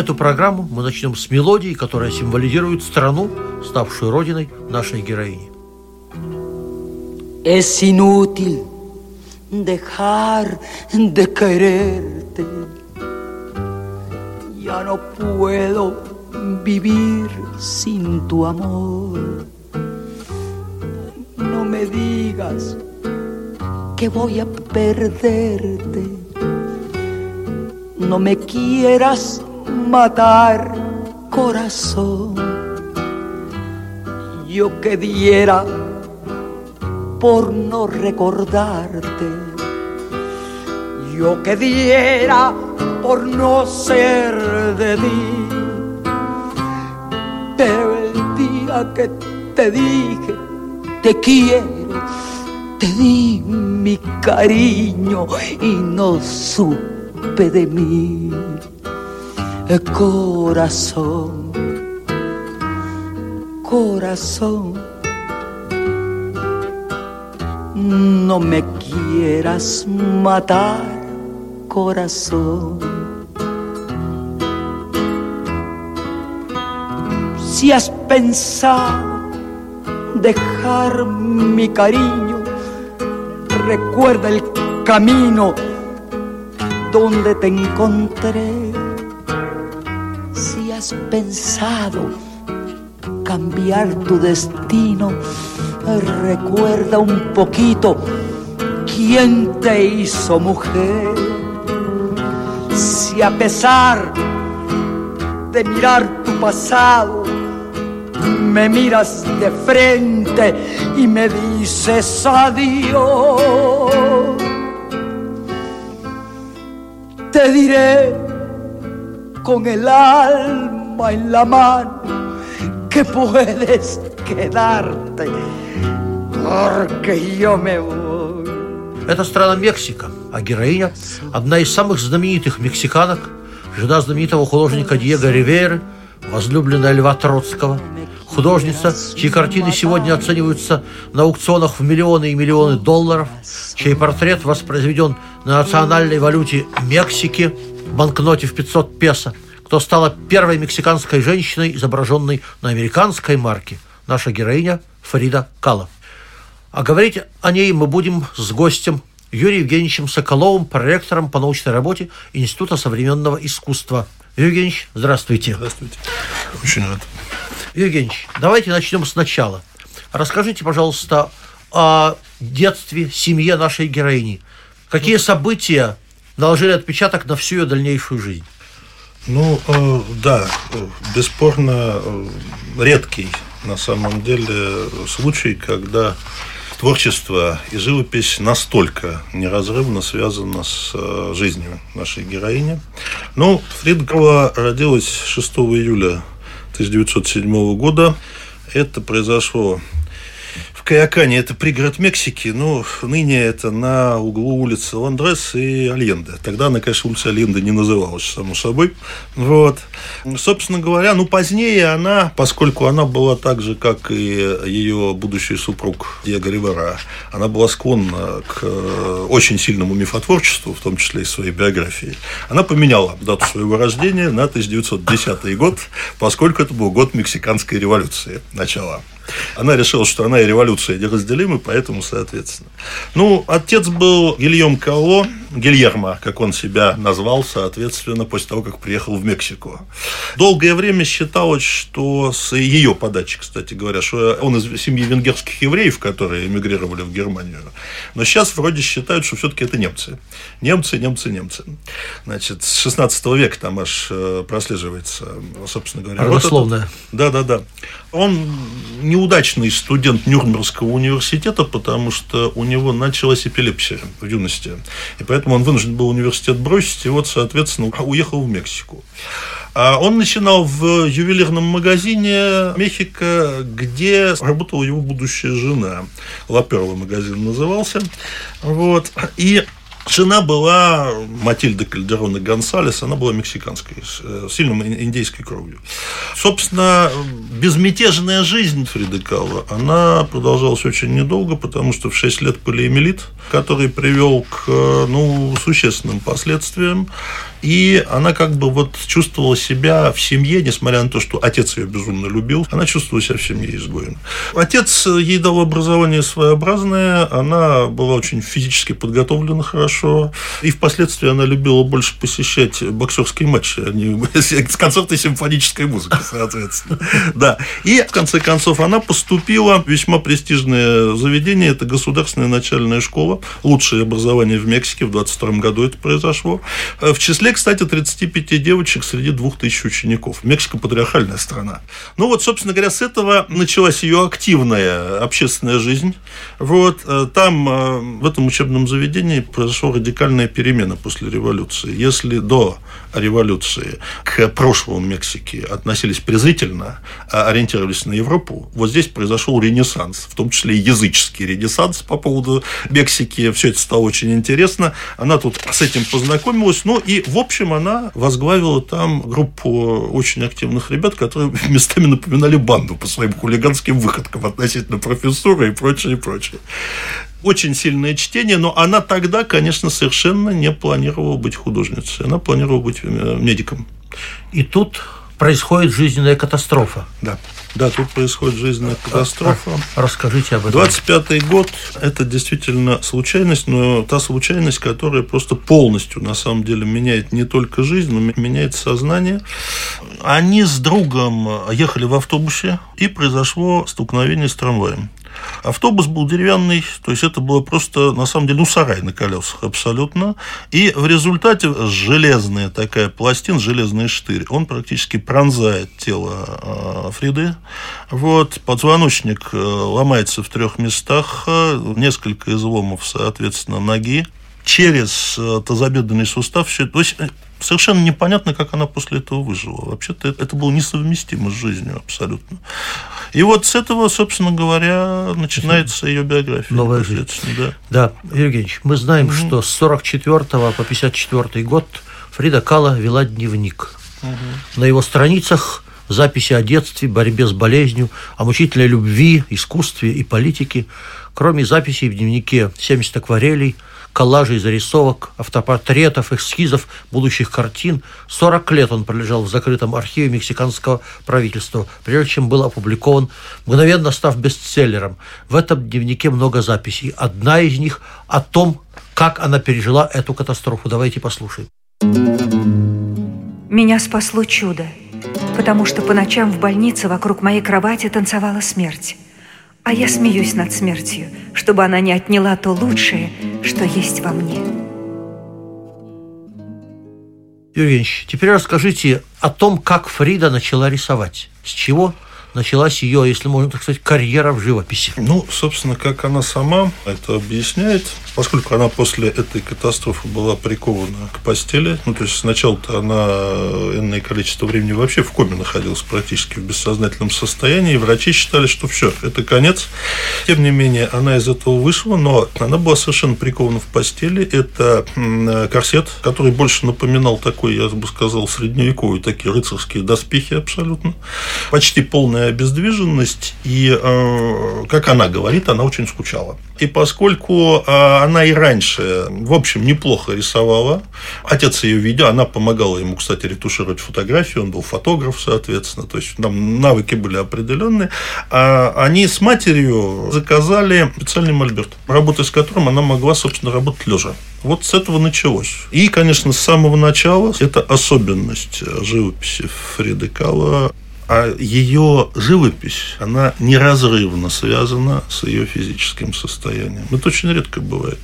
Эту программу мы начнем с мелодии, которая символизирует страну, ставшую родиной нашей героини. Es inútil dejar de quererte. Ya no puedo vivir sin tu amor. No me digas que voy a perderte. No me quieras matar, corazón. Yo que diera por no recordarte. Yo que diera por no ser de ti. Pero el día que te dije, te quiero, te di mi cariño y no supe de mí. Corazón, corazón no me quieras matar, corazón. Si has pensado dejar mi cariño, recuerda el camino donde te encontré. Has pensado cambiar tu destino, recuerda un poquito quién te hizo mujer. Si a pesar de mirar tu pasado, me miras de frente y me dices adiós, te diré con el alma en la mano que puedes quedarte porque yo me voy. Это страна Мексика, а героиня – одна из самых знаменитых мексиканок, жена знаменитого художника Диего Ривейры, возлюбленная Льва Троцкого, художница, чьи картины сегодня оцениваются на аукционах в миллионы и миллионы долларов, чей портрет воспроизведен на национальной валюте Мексики, банкноте в 500 песо, кто стала первой мексиканской женщиной, изображенной на американской марке, наша героиня Фарида Кала. А говорить о ней мы будем с гостем Юрием Евгеньевичем Соколовым, проректором по научной работе Института современного искусства. Юрий здравствуйте. Здравствуйте. Очень рад. Евгеньевич, давайте начнем сначала. Расскажите, пожалуйста, о детстве, семье нашей героини. Какие события наложили отпечаток на всю ее дальнейшую жизнь? Ну, э, да, бесспорно э, редкий на самом деле случай, когда творчество и живопись настолько неразрывно связано с э, жизнью нашей героини. Ну, Фридгова родилась 6 июля 1907 года. Это произошло Каякане, это пригород Мексики, но ныне это на углу улицы Ландрес и Альенде. Тогда она, конечно, улица Альенде не называлась, само собой. Вот. Собственно говоря, ну, позднее она, поскольку она была так же, как и ее будущий супруг Диего Ривера, она была склонна к э, очень сильному мифотворчеству, в том числе и своей биографии, она поменяла дату своего рождения на 1910 год, поскольку это был год мексиканской революции, начала. Она решила, что она и революция неразделимы, поэтому, соответственно. Ну, отец был Гильем Као, Гильермо, как он себя назвал, соответственно, после того, как приехал в Мексику. Долгое время считалось, что с ее подачи, кстати говоря, что он из семьи венгерских евреев, которые эмигрировали в Германию. Но сейчас вроде считают, что все-таки это немцы. Немцы, немцы, немцы. Значит, с 16 века там аж э, прослеживается, собственно говоря. Родословная. Да, да, да. Он неудачный студент Нюрнбергского университета, потому что у него началась эпилепсия в юности. И поэтому он вынужден был университет бросить, и вот, соответственно, уехал в Мексику. А он начинал в ювелирном магазине Мехико, где работала его будущая жена. Лаперла магазин назывался. Вот. И Жена была Матильда Кальдерона Гонсалес, она была мексиканской, с э, сильным индейской кровью. Собственно, безмятежная жизнь Фриды Калла, она продолжалась очень недолго, потому что в 6 лет полиэмилит, который привел к ну, существенным последствиям, и она как бы вот чувствовала себя в семье, несмотря на то, что отец ее безумно любил, она чувствовала себя в семье изгоем. Отец ей дал образование своеобразное, она была очень физически подготовлена хорошо, и впоследствии она любила больше посещать боксерские матчи, а не концерты симфонической музыки, соответственно. Да. И, в конце концов, она поступила в весьма престижное заведение, это государственная начальная школа, лучшее образование в Мексике, в 22 году это произошло. В числе числе, кстати, 35 девочек среди 2000 учеников. Мексика патриархальная страна. Ну вот, собственно говоря, с этого началась ее активная общественная жизнь. Вот, э, там, э, в этом учебном заведении произошла радикальная перемена после революции. Если до революции к прошлому Мексики относились презрительно, а ориентировались на Европу, вот здесь произошел ренессанс, в том числе и языческий ренессанс по поводу Мексики. Все это стало очень интересно. Она тут с этим познакомилась. Ну и, в общем, она возглавила там группу очень активных ребят, которые местами напоминали банду по своим хулиганским выходкам относительно профессуры и прочее, и прочее очень сильное чтение, но она тогда, конечно, совершенно не планировала быть художницей. Она планировала быть э, медиком. И тут происходит жизненная катастрофа. Да. Да, тут происходит жизненная катастрофа. Расскажите об этом. 25-й год – это действительно случайность, но та случайность, которая просто полностью, на самом деле, меняет не только жизнь, но меняет сознание. Они с другом ехали в автобусе, и произошло столкновение с трамваем. Автобус был деревянный, то есть это было просто, на самом деле, ну, сарай на колесах абсолютно. И в результате железная такая пластина, железный штырь, он практически пронзает тело э, Фриды. Вот, позвоночник э, ломается в трех местах, э, несколько изломов, соответственно, ноги через тазобедренный сустав. Все, то есть совершенно непонятно, как она после этого выжила. Вообще-то это было несовместимо с жизнью абсолютно. И вот с этого, собственно говоря, начинается ее биография. Новая жизнь. Да. да, Евгеньевич, мы знаем, угу. что с 44 по 54 год Фрида Кала вела дневник. Угу. На его страницах записи о детстве, борьбе с болезнью, о мучительной любви, искусстве и политике. Кроме записей в дневнике 70 акварелей – коллажей зарисовок, автопортретов, эскизов будущих картин. 40 лет он пролежал в закрытом архиве мексиканского правительства, прежде чем был опубликован, мгновенно став бестселлером. В этом дневнике много записей. Одна из них о том, как она пережила эту катастрофу. Давайте послушаем. Меня спасло чудо, потому что по ночам в больнице вокруг моей кровати танцевала смерть. А я смеюсь над смертью, чтобы она не отняла то лучшее, что есть во мне. Юрий теперь расскажите о том, как Фрида начала рисовать. С чего началась ее, если можно так сказать, карьера в живописи? Ну, собственно, как она сама это объясняет, поскольку она после этой катастрофы была прикована к постели, ну, то есть сначала-то она энное количество времени вообще в коме находилась практически в бессознательном состоянии, и врачи считали, что все, это конец. Тем не менее, она из этого вышла, но она была совершенно прикована в постели. Это корсет, который больше напоминал такой, я бы сказал, средневековый, такие рыцарские доспехи абсолютно. Почти полная полная обездвиженность, и, э, как она говорит, она очень скучала. И поскольку э, она и раньше, в общем, неплохо рисовала, отец ее видел, она помогала ему, кстати, ретушировать фотографии, он был фотограф, соответственно, то есть там навыки были определенные, а они с матерью заказали специальный мольберт, работая с которым она могла, собственно, работать лежа. Вот с этого началось. И, конечно, с самого начала это особенность живописи Фриды Кала а ее живопись, она неразрывно связана с ее физическим состоянием. Это очень редко бывает.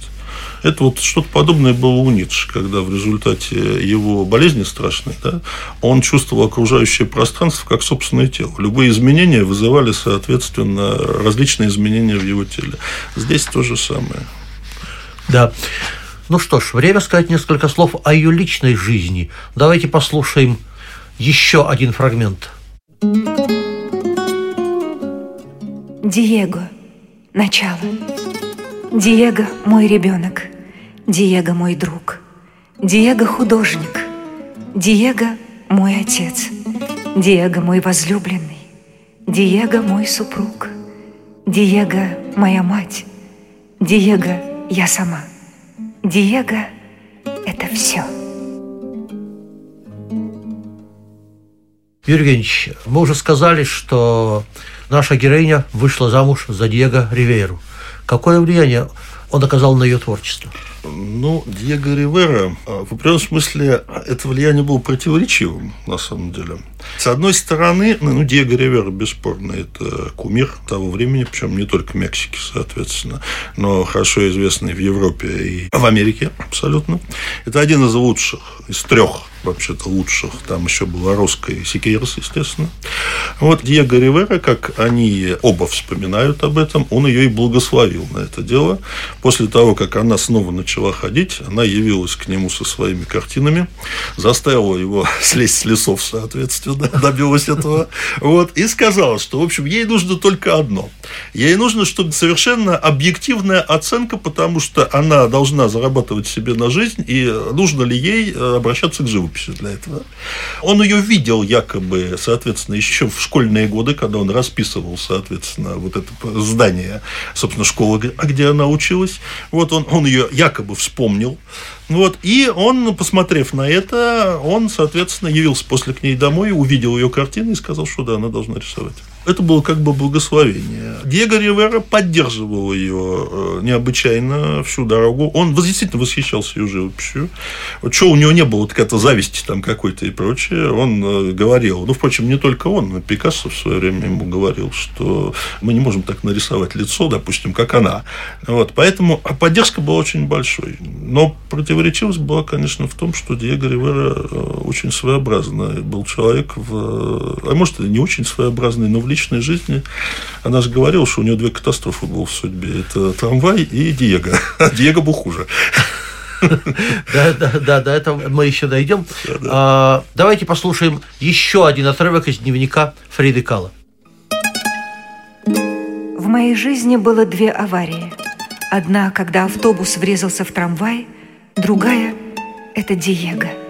Это вот что-то подобное было у Ницше, когда в результате его болезни страшной, да, он чувствовал окружающее пространство как собственное тело. Любые изменения вызывали, соответственно, различные изменения в его теле. Здесь то же самое. Да. Ну что ж, время сказать несколько слов о ее личной жизни. Давайте послушаем еще один фрагмент. Диего. Начало. Диего – мой ребенок. Диего – мой друг. Диего – художник. Диего – мой отец. Диего – мой возлюбленный. Диего – мой супруг. Диего – моя мать. Диего – я сама. Диего – это все. Юрий мы уже сказали, что наша героиня вышла замуж за Диего Ривейру. Какое влияние он оказал на ее творчество? Ну, Диего Ривера, а, в определенном смысле, это влияние было противоречивым, на самом деле. С одной стороны, ну, Диего Ривера, бесспорно, это кумир того времени, причем не только Мексики, соответственно, но хорошо известный в Европе и в Америке абсолютно. Это один из лучших, из трех вообще-то лучших. Там еще был Ороско, Сикейрос, естественно. Вот Диего Ривера, как они оба вспоминают об этом, он ее и благословил на это дело. После того, как она снова начала ходить, она явилась к нему со своими картинами, заставила его слезть с лесов, соответственно, добилась этого, вот, и сказала, что, в общем, ей нужно только одно. Ей нужно, чтобы совершенно объективная оценка, потому что она должна зарабатывать себе на жизнь, и нужно ли ей обращаться к живописи живописью для этого. Он ее видел якобы, соответственно, еще в школьные годы, когда он расписывал, соответственно, вот это здание, собственно, школы, где она училась. Вот он, он ее якобы вспомнил. Вот, и он, посмотрев на это, он, соответственно, явился после к ней домой, увидел ее картины и сказал, что да, она должна рисовать. Это было как бы благословение. Диего Ривера поддерживал ее э, необычайно всю дорогу. Он действительно восхищался ее живописью. Вот что у него не было вот какой-то зависти там какой-то и прочее. Он э, говорил, ну, впрочем, не только он, Пикассо в свое время ему говорил, что мы не можем так нарисовать лицо, допустим, как она. Вот, поэтому поддержка была очень большой. Но противоречивость была, конечно, в том, что Диего Ривера э, очень своеобразный был человек, в... а может, и не очень своеобразный, но в личной жизни она же говорила, что у нее две катастрофы было в судьбе. Это трамвай и Диего. А Диего был хуже. Да, да, да, до этого мы еще дойдем. А, давайте послушаем еще один отрывок из дневника Фриды Кала. В моей жизни было две аварии. Одна, когда автобус врезался в трамвай, другая – это Диего –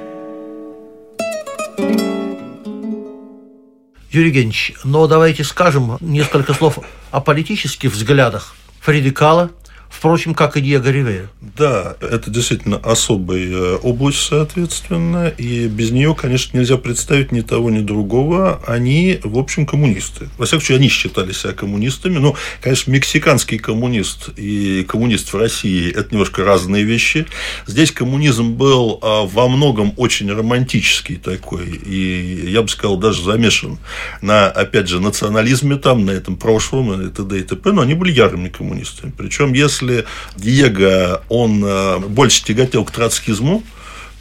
Юрий Евгеньевич, но давайте скажем несколько слов о политических взглядах Фриды Кала – Впрочем, как и Диего Ривера. Да, это действительно особая э, область, соответственно, и без нее, конечно, нельзя представить ни того, ни другого. Они, в общем, коммунисты. Во всяком случае, они считали себя коммунистами. Ну, конечно, мексиканский коммунист и коммунист в России – это немножко разные вещи. Здесь коммунизм был а, во многом очень романтический такой, и, я бы сказал, даже замешан на, опять же, национализме там, на этом прошлом, и т.д. и т.п., но они были ярыми коммунистами. Причем, если если Диего, он э, больше тяготел к троцкизму,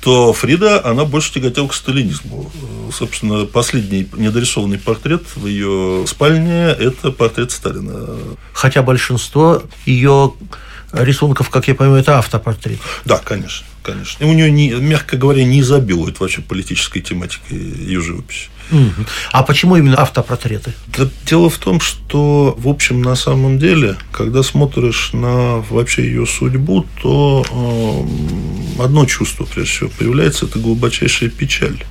то Фрида, она больше тяготела к сталинизму. Собственно, последний недорисованный портрет в ее спальне – это портрет Сталина. Хотя большинство ее рисунков, как я понимаю, это автопортрет. Да, конечно, конечно. И у нее, не, мягко говоря, не изобилует вообще политической тематикой ее живописи. А почему именно автопортреты? Да, дело в том, что, в общем, на самом деле, когда смотришь на вообще ее судьбу, то э, одно чувство, прежде всего, появляется, это глубочайшая печаль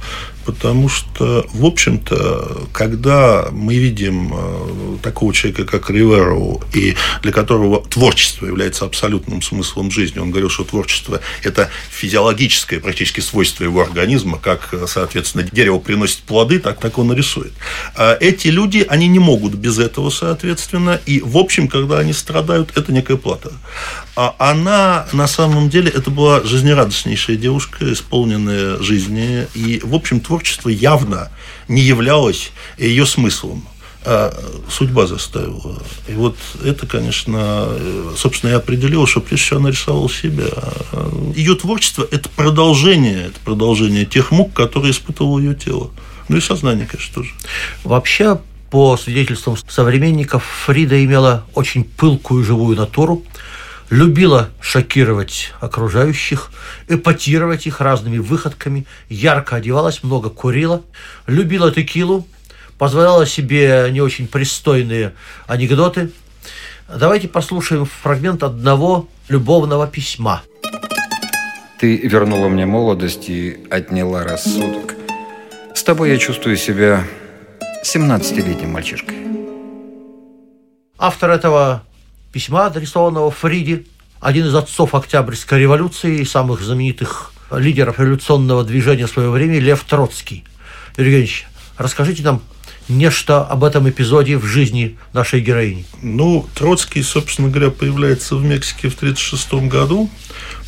потому что, в общем-то, когда мы видим э, такого человека, как Риверу, и для которого творчество является абсолютным смыслом жизни, он говорил, что творчество – это физиологическое практически свойство его организма, как, соответственно, дерево приносит плоды, так, так он и рисует. А эти люди, они не могут без этого, соответственно, и, в общем, когда они страдают, это некая плата. А она, на самом деле, это была жизнерадостнейшая девушка, исполненная жизни, и, в общем, творчество творчество явно не являлось ее смыслом а судьба заставила. И вот это, конечно, собственно, и определило, что прежде всего она рисовала себя. Ее творчество – это продолжение, это продолжение тех мук, которые испытывало ее тело. Ну и сознание, конечно, тоже. Вообще, по свидетельствам современников, Фрида имела очень пылкую живую натуру, любила шокировать окружающих, эпатировать их разными выходками, ярко одевалась, много курила, любила текилу, позволяла себе не очень пристойные анекдоты. Давайте послушаем фрагмент одного любовного письма. Ты вернула мне молодость и отняла рассудок. С тобой я чувствую себя 17-летним мальчишкой. Автор этого письма, адресованного Фриде, один из отцов Октябрьской революции и самых знаменитых лидеров революционного движения в свое время Лев Троцкий. Юрий Евгеньевич, расскажите нам нечто об этом эпизоде в жизни нашей героини. Ну, Троцкий, собственно говоря, появляется в Мексике в 1936 году,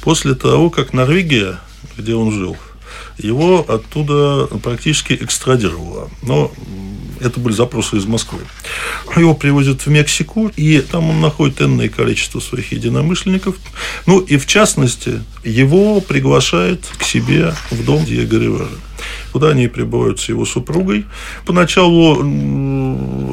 после того, как Норвегия, где он жил, его оттуда практически экстрадировала. Но это были запросы из Москвы. Его привозят в Мексику, и там он находит энное количество своих единомышленников. Ну, и в частности, его приглашает к себе в дом Диего Ривера куда они прибывают с его супругой. Поначалу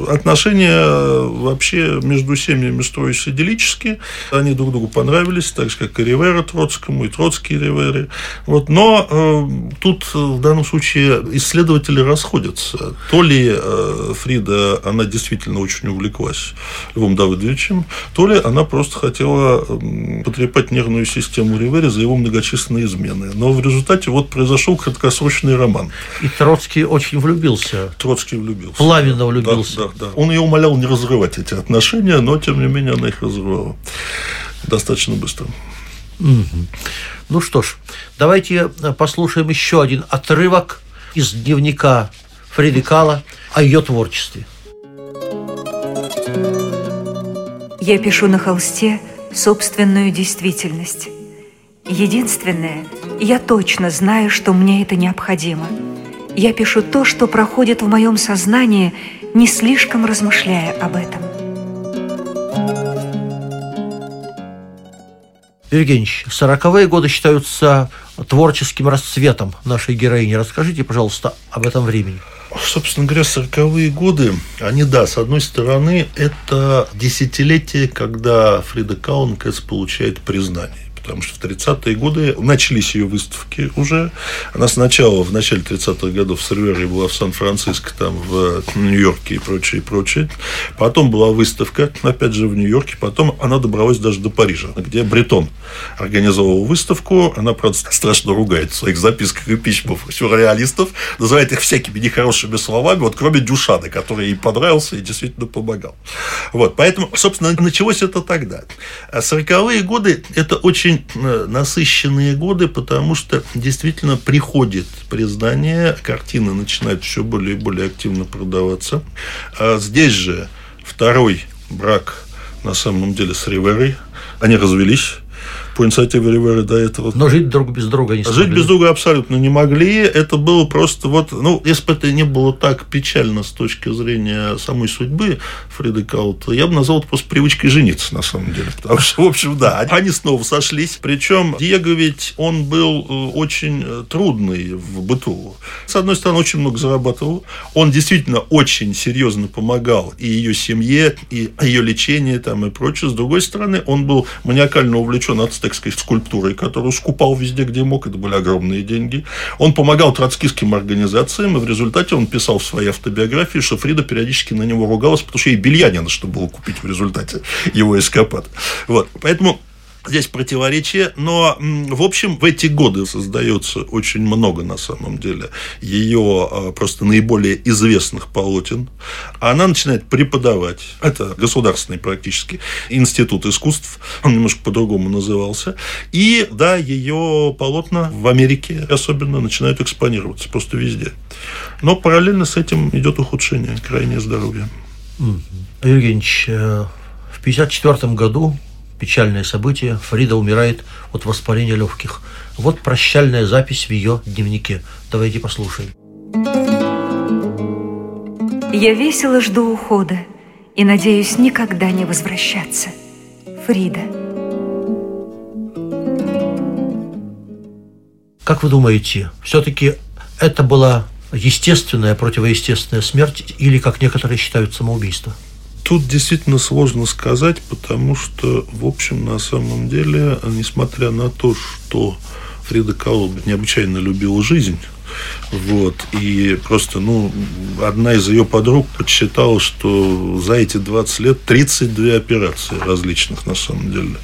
отношения вообще между семьями строились идиллически. Они друг другу понравились, так же, как и Ривера Троцкому, и Троцкий Ривере. Вот. Но э, тут в данном случае исследователи расходятся. То ли э, Фрида, она действительно очень увлеклась Львом Давыдовичем, то ли она просто хотела э, потрепать нервную систему Ривера за его многочисленные измены. Но в результате вот произошел краткосрочный роман. И Троцкий очень влюбился. Троцкий влюбился. Пламенно влюбился. Да, да, да. Он ее умолял не разрывать эти отношения, но, тем не менее, она их разрывала достаточно быстро. Угу. Ну что ж, давайте послушаем еще один отрывок из дневника Фриды Кала о ее творчестве. Я пишу на холсте собственную действительность. Единственное, я точно знаю, что мне это необходимо. Я пишу то, что проходит в моем сознании, не слишком размышляя об этом. Евгеньевич, сороковые годы считаются творческим расцветом нашей героини. Расскажите, пожалуйста, об этом времени. Собственно говоря, сороковые годы, они, да, с одной стороны, это десятилетие, когда Фрида Каункес получает признание потому что в 30-е годы начались ее выставки уже. Она сначала, в начале 30-х годов в Сервере была в Сан-Франциско, там в Нью-Йорке и прочее, и прочее. Потом была выставка, опять же, в Нью-Йорке. Потом она добралась даже до Парижа, где Бретон организовал выставку. Она, правда, страшно ругает в своих записках и письмах сюрреалистов, называет их всякими нехорошими словами, вот кроме Дюшана, который ей понравился и действительно помогал. Вот, поэтому, собственно, началось это тогда. А 40-е годы – это очень очень э, насыщенные годы, потому что действительно приходит признание, картины начинают все более и более активно продаваться. А здесь же второй брак на самом деле с Риверой. Они развелись по инициативе Ривера до этого. Но жить друг без друга не смогли. Жить без друга абсолютно не могли. Это было просто вот, ну, если бы это не было так печально с точки зрения самой судьбы Фриды Каут, я бы назвал это просто привычкой жениться, на самом деле. Потому что, в общем, да, они снова сошлись. Причем Диего ведь, он был э, очень э, трудный в быту. С одной стороны, очень много зарабатывал. Он действительно очень серьезно помогал и ее семье, и ее лечению там, и прочее. С другой стороны, он был маниакально увлечен от сказать, скульптурой, которую скупал везде, где мог, это были огромные деньги. Он помогал троцкистским организациям, и в результате он писал в своей автобиографии, что Фрида периодически на него ругалась, потому что ей белья не на что было купить в результате его эскапад. Вот. Поэтому здесь противоречие, но, в общем, в эти годы создается очень много, на самом деле, ее а, просто наиболее известных полотен. Она начинает преподавать. Это государственный практически институт искусств, он немножко по-другому назывался. И, да, ее полотна в Америке особенно начинают экспонироваться просто везде. Но параллельно с этим идет ухудшение, крайнее здоровье. Евгеньевич, э, в 1954 году печальное событие. Фрида умирает от воспаления легких. Вот прощальная запись в ее дневнике. Давайте послушаем. Я весело жду ухода и надеюсь никогда не возвращаться. Фрида. Как вы думаете, все-таки это была естественная, противоестественная смерть или, как некоторые считают, самоубийство? Тут действительно сложно сказать, потому что, в общем, на самом деле, несмотря на то, что Фрида Каул необычайно любила жизнь, вот. И просто, ну, одна из ее подруг подсчитала, что за эти 20 лет 32 операции различных, на самом деле.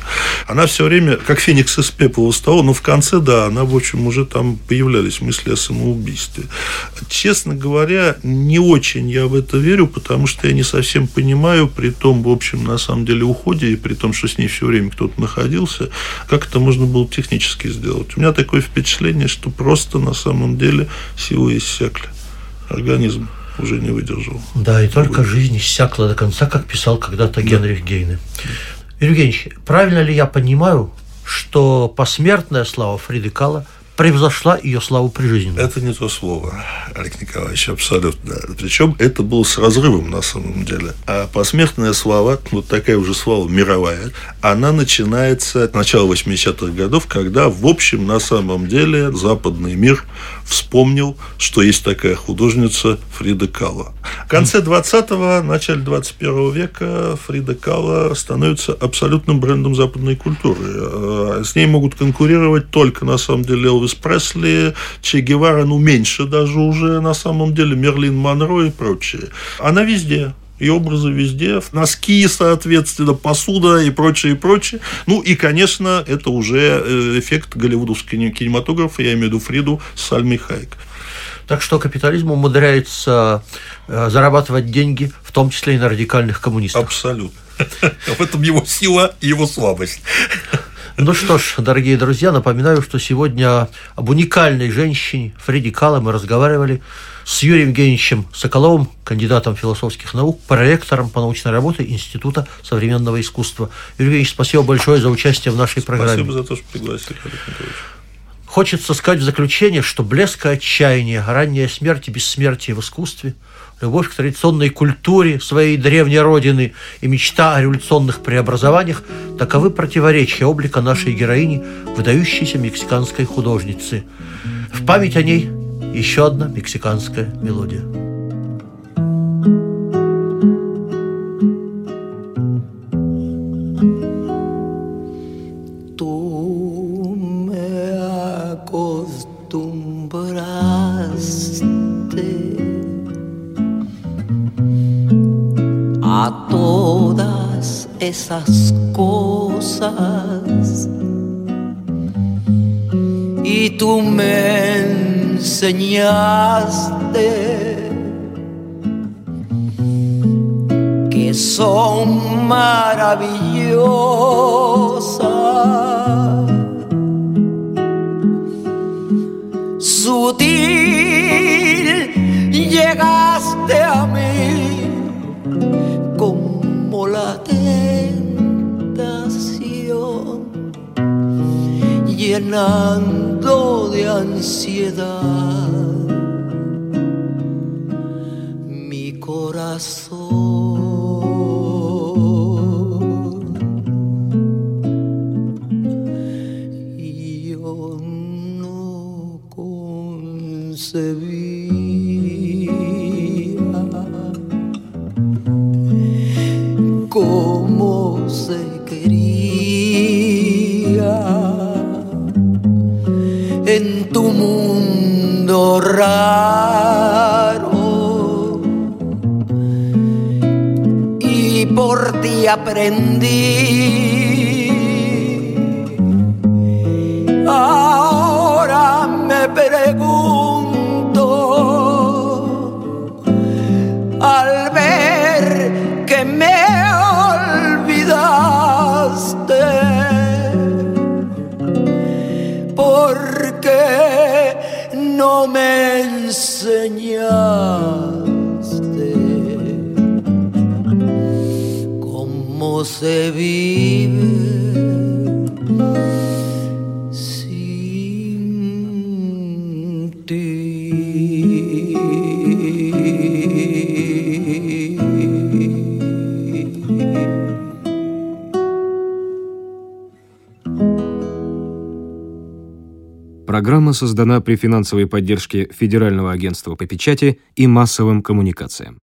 Она все время, как феникс из пепла встала, но в конце, да, она, в общем, уже там появлялись мысли о самоубийстве. Честно говоря, не очень я в это верю, потому что я не совсем понимаю, при том, в общем, на самом деле, уходе, и при том, что с ней все время кто-то находился, как это можно было технически сделать. У меня такое впечатление, что просто на самом деле силы иссякли. Организм уже не выдержал. Да, и только жизнь иссякла до конца, как писал когда-то Генрих Гейне. Евгеньевич, правильно ли я понимаю, что посмертная слава Фриды Кала – превзошла ее славу прижизненную. Это не то слово, Олег Николаевич, абсолютно. Причем это было с разрывом на самом деле. А посмертная слава, вот такая уже слава мировая, она начинается с начала 80-х годов, когда, в общем, на самом деле западный мир вспомнил, что есть такая художница Фрида Кала. В конце 20-го, начале 21 века Фрида Кала становится абсолютным брендом западной культуры. А с ней могут конкурировать только, на самом деле, Элвис Элвис Пресли, Че Гевара, ну, меньше даже уже на самом деле, Мерлин Монро и прочее. Она везде и образы везде, носки, соответственно, посуда и прочее, и прочее. Ну, и, конечно, это уже э, эффект голливудовского кинематографа, я имею в виду Фриду Сальми Хайк. Так что капитализм умудряется э, зарабатывать деньги, в том числе и на радикальных коммунистах. Абсолютно. В этом его сила и его слабость. Ну что ж, дорогие друзья, напоминаю, что сегодня об уникальной женщине Фреди Калла мы разговаривали с Юрием Евгеньевичем Соколовым, кандидатом философских наук, проректором по научной работе Института современного искусства. Юрий Евгеньевич, спасибо большое за участие в нашей программе. Спасибо за то, что пригласили. Хочется сказать в заключение, что блеск и отчаяние, ранняя смерть и бессмертие в искусстве – любовь к традиционной культуре своей древней родины и мечта о революционных преобразованиях – таковы противоречия облика нашей героини, выдающейся мексиканской художницы. В память о ней еще одна мексиканская мелодия. Esas cosas. Y tú me enseñaste que son maravillosas. Sutil llegaste a mí llenando de ansiedad se vive sin ti. Программа создана при финансовой поддержке Федерального агентства по печати и массовым коммуникациям.